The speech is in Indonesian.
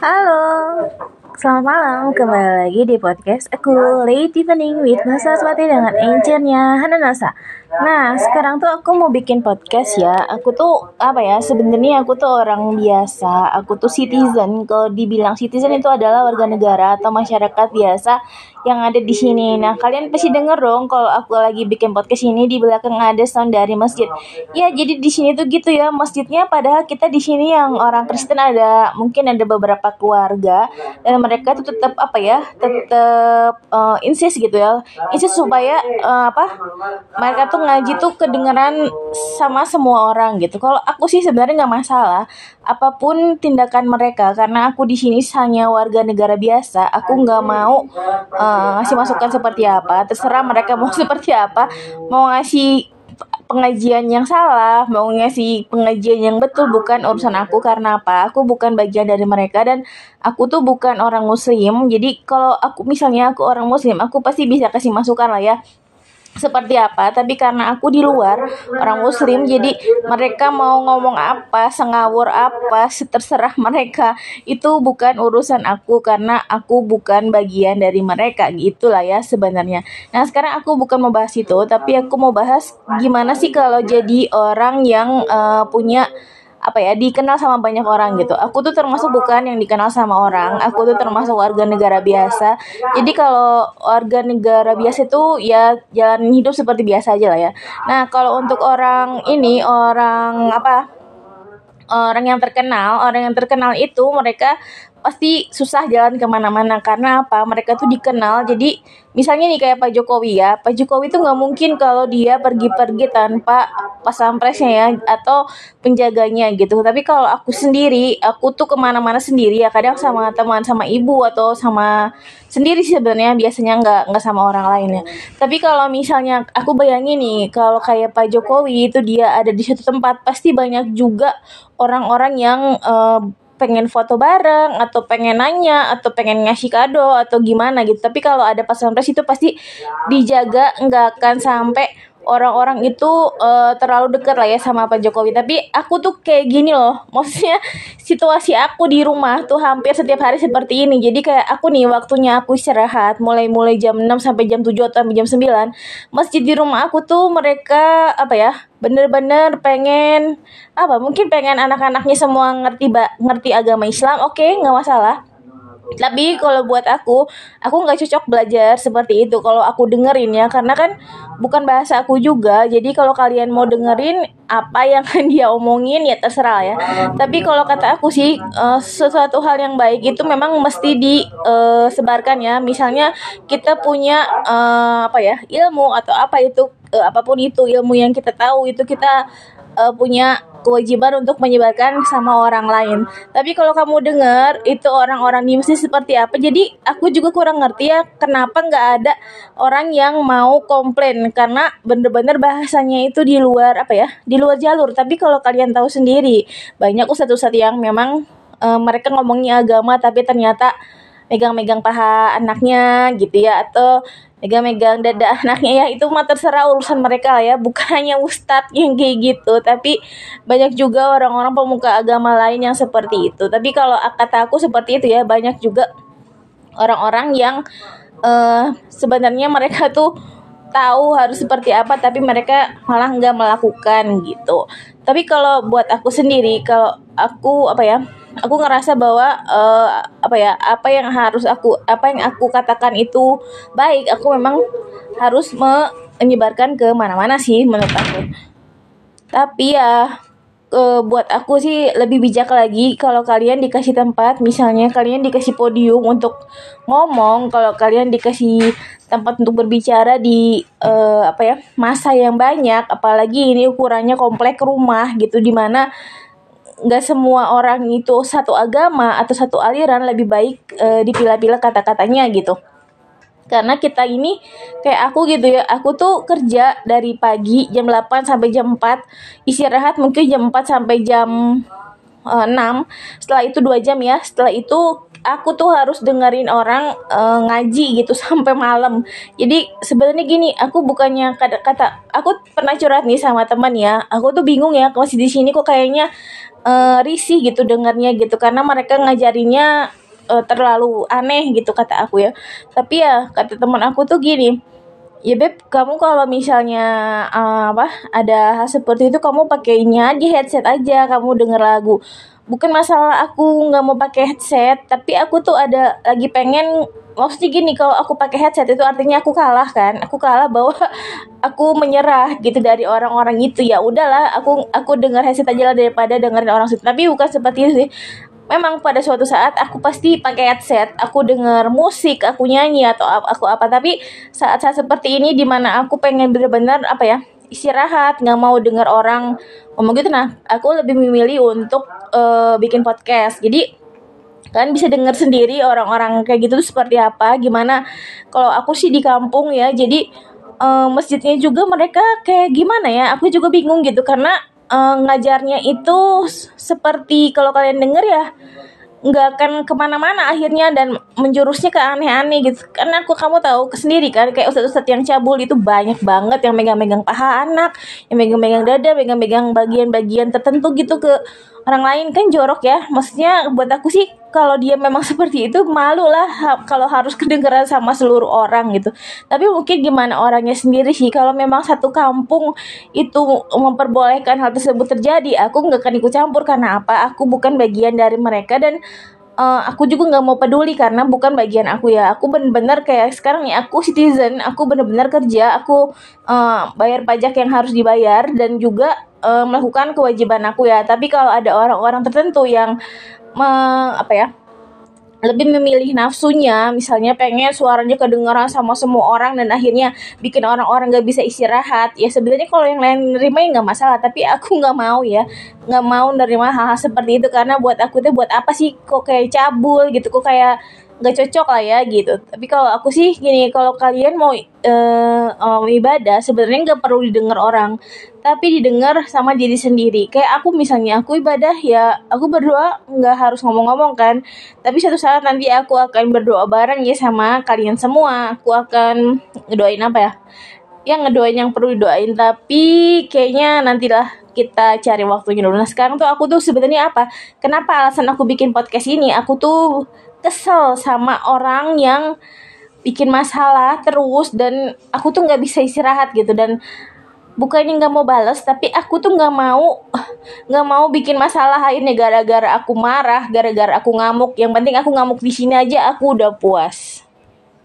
Halo, selamat malam. Kembali lagi di podcast aku, Late Evening with Nasa Swati dengan encernya Hana Nasa. Nah, sekarang tuh aku mau bikin podcast ya. Aku tuh apa ya? Sebenarnya aku tuh orang biasa. Aku tuh citizen. Kalau dibilang citizen itu adalah warga negara atau masyarakat biasa yang ada di sini. Nah, kalian pasti denger dong kalau aku lagi bikin podcast ini di belakang ada sound dari masjid. Ya, jadi di sini tuh gitu ya. Masjidnya padahal kita di sini yang orang Kristen ada mungkin ada beberapa keluarga dan mereka tuh tetap apa ya? Tetap uh, insist gitu ya. Insist supaya uh, apa? Mereka tuh ngaji tuh kedengeran sama semua orang gitu. Kalau aku sih sebenarnya nggak masalah apa pun tindakan mereka karena aku di sini hanya warga negara biasa. Aku nggak mau uh, ngasih masukan seperti apa. Terserah mereka mau seperti apa. Mau ngasih pengajian yang salah, mau ngasih pengajian yang betul bukan urusan aku karena apa? Aku bukan bagian dari mereka dan aku tuh bukan orang muslim. Jadi kalau aku misalnya aku orang muslim, aku pasti bisa kasih masukan lah ya seperti apa? Tapi karena aku di luar orang muslim jadi mereka mau ngomong apa sengawur apa terserah mereka. Itu bukan urusan aku karena aku bukan bagian dari mereka gitulah ya sebenarnya. Nah sekarang aku bukan mau bahas itu tapi aku mau bahas gimana sih kalau jadi orang yang uh, punya apa ya dikenal sama banyak orang gitu. Aku tuh termasuk bukan yang dikenal sama orang. Aku tuh termasuk warga negara biasa. Jadi kalau warga negara biasa itu ya jalan hidup seperti biasa aja lah ya. Nah kalau untuk orang ini orang apa orang yang terkenal, orang yang terkenal itu mereka pasti susah jalan ke mana-mana. Karena apa? Mereka tuh dikenal. Jadi misalnya nih kayak Pak Jokowi ya. Pak Jokowi tuh nggak mungkin kalau dia pergi-pergi tanpa pas sampresnya ya atau penjaganya gitu. Tapi kalau aku sendiri aku tuh ke mana-mana sendiri ya. Kadang sama teman sama ibu atau sama sendiri sih sebenarnya. Biasanya nggak nggak sama orang lain ya. Tapi kalau misalnya aku bayangin nih kalau kayak Pak Jokowi itu dia ada di suatu tempat pasti banyak juga orang-orang yang uh, pengen foto bareng atau pengen nanya atau pengen ngasih kado atau gimana gitu. Tapi kalau ada pas pampres itu pasti dijaga nggak akan sampai orang-orang itu uh, terlalu dekat lah ya sama Pak Jokowi. Tapi aku tuh kayak gini loh maksudnya situasi aku di rumah tuh hampir setiap hari seperti ini. Jadi kayak aku nih waktunya aku istirahat mulai mulai jam 6 sampai jam 7 atau sampai jam 9 masjid di rumah aku tuh mereka apa ya bener-bener pengen apa mungkin pengen anak-anaknya semua ngerti ngerti agama Islam oke okay, nggak masalah. Tapi kalau buat aku aku nggak cocok belajar seperti itu. Kalau aku dengerin ya karena kan bukan bahasa aku juga. Jadi kalau kalian mau dengerin apa yang dia omongin ya terserah ya. Tapi kalau kata aku sih uh, sesuatu hal yang baik itu memang mesti disebarkan uh, ya. Misalnya kita punya uh, apa ya ilmu atau apa itu uh, apa pun itu ilmu yang kita tahu itu kita uh, punya kewajiban untuk menyebarkan sama orang lain. Tapi kalau kamu dengar itu orang-orang di masjid seperti apa, jadi aku juga kurang ngerti ya kenapa nggak ada orang yang mau komplain karena bener-bener bahasanya itu di luar apa ya, di luar jalur. Tapi kalau kalian tahu sendiri banyak ustadz-ustadz yang memang e, mereka ngomongnya agama tapi ternyata megang-megang paha anaknya gitu ya atau megang-megang dada anaknya ya itu mah terserah urusan mereka lah ya bukan hanya ustadz yang kayak gitu tapi banyak juga orang-orang pemuka agama lain yang seperti itu tapi kalau kata aku seperti itu ya banyak juga orang-orang yang uh, sebenarnya mereka tuh tahu harus seperti apa tapi mereka malah nggak melakukan gitu. Tapi kalau buat aku sendiri kalau aku apa ya aku ngerasa bahwa uh, apa ya apa yang harus aku apa yang aku katakan itu baik aku memang harus menyebarkan ke mana-mana sih menurut aku. Tapi ya uh, buat aku sih lebih bijak lagi kalau kalian dikasih tempat. Misalnya kalian dikasih podium untuk ngomong kalau kalian dikasih tempat untuk berbicara di uh, apa ya masa yang banyak apalagi ini ukurannya komplek rumah gitu di mana nggak semua orang itu satu agama atau satu aliran lebih baik e, dipilah-pilah kata-katanya gitu karena kita ini kayak aku gitu ya aku tuh kerja dari pagi jam 8 sampai jam 4 istirahat mungkin jam 4 sampai jam e, eh, 6 setelah itu dua jam ya setelah itu aku tuh harus dengerin orang uh, ngaji gitu sampai malam. Jadi sebenarnya gini, aku bukannya kata kata aku pernah curhat nih sama teman ya. Aku tuh bingung ya masih di sini kok kayaknya uh, risih gitu dengarnya gitu karena mereka ngajarinya uh, terlalu aneh gitu kata aku ya. Tapi ya kata teman aku tuh gini ya beb kamu kalau misalnya uh, apa ada hal seperti itu kamu pakainya di headset aja kamu denger lagu. Bukan masalah aku nggak mau pakai headset tapi aku tuh ada lagi pengen maksudnya gini kalau aku pakai headset itu artinya aku kalah kan? Aku kalah bahwa aku menyerah gitu dari orang-orang itu. Ya udahlah aku aku dengar headset aja lah daripada dengerin orang situ. Tapi bukan seperti itu sih memang pada suatu saat aku pasti pakai headset, aku denger musik, aku nyanyi atau aku apa. Tapi saat-saat seperti ini di mana aku pengen bener-bener apa ya istirahat, nggak mau denger orang ngomong gitu. Nah, aku lebih memilih untuk uh, bikin podcast. Jadi kan bisa denger sendiri orang-orang kayak gitu seperti apa, gimana. Kalau aku sih di kampung ya, jadi uh, masjidnya juga mereka kayak gimana ya? Aku juga bingung gitu karena uh, ngajarnya itu seperti kalau kalian denger ya nggak akan ke mana-mana akhirnya dan menjurusnya ke aneh-aneh gitu. Karena aku kamu tahu sendiri kan kayak ustadz-ustadz yang cabul itu banyak banget yang megang-megang paha anak yang megang-megang dada megang-megang bagian-bagian tertentu gitu ke orang lain. Kan jorok ya maksudnya buat aku sih kalau dia memang seperti itu malu lah ha kalau harus kedengeran sama seluruh orang gitu. Tapi mungkin gimana orangnya sendiri sih kalau memang satu kampung itu memperbolehkan hal tersebut terjadi aku nggak akan ikut campur. Karena apa? Aku bukan bagian dari mereka dan uh, aku juga nggak mau peduli karena bukan bagian aku ya. Aku bener-bener kayak sekarang ya aku citizen aku bener-bener kerja aku uh, bayar pajak yang harus dibayar dan juga uh, melakukan kewajiban aku ya. Tapi kalau ada orang-orang tertentu yang me, apa ya lebih memilih nafsunya misalnya pengen suaranya kedengaran sama semua orang dan akhirnya bikin orang-orang gak bisa istirahat. Ya sebenarnya kalau yang lain nerima ya nggak masalah tapi aku nggak mau ya. Nggak mau nerima hal-hal seperti itu karena buat aku tuh buat apa sih? Kok kayak cabul gitu kok kayak nggak cocok lah ya gitu. Tapi kalau aku sih gini kalau kalian mau uh, um, ibadah sebenarnya nggak perlu didengar orang. Tapi didengar sama diri sendiri. Kayak aku misalnya aku ibadah ya aku berdoa nggak harus ngomong-ngomong kan. Tapi satu saat nanti aku akan berdoa bareng ya sama kalian semua. Aku akan ngedoain apa ya? Yang ngedoain yang perlu didoain. Tapi kayaknya nantilah kita cari waktunya dulu. Nah sekarang tuh aku tuh sebenarnya apa? Kenapa alasan aku bikin podcast ini? Aku tuh kesel sama orang yang bikin masalah terus dan aku tuh nggak bisa istirahat gitu dan bukannya nggak mau balas tapi aku tuh nggak mau nggak mau bikin masalah ini gara-gara aku marah gara-gara aku ngamuk. Yang penting aku ngamuk di sini aja aku udah puas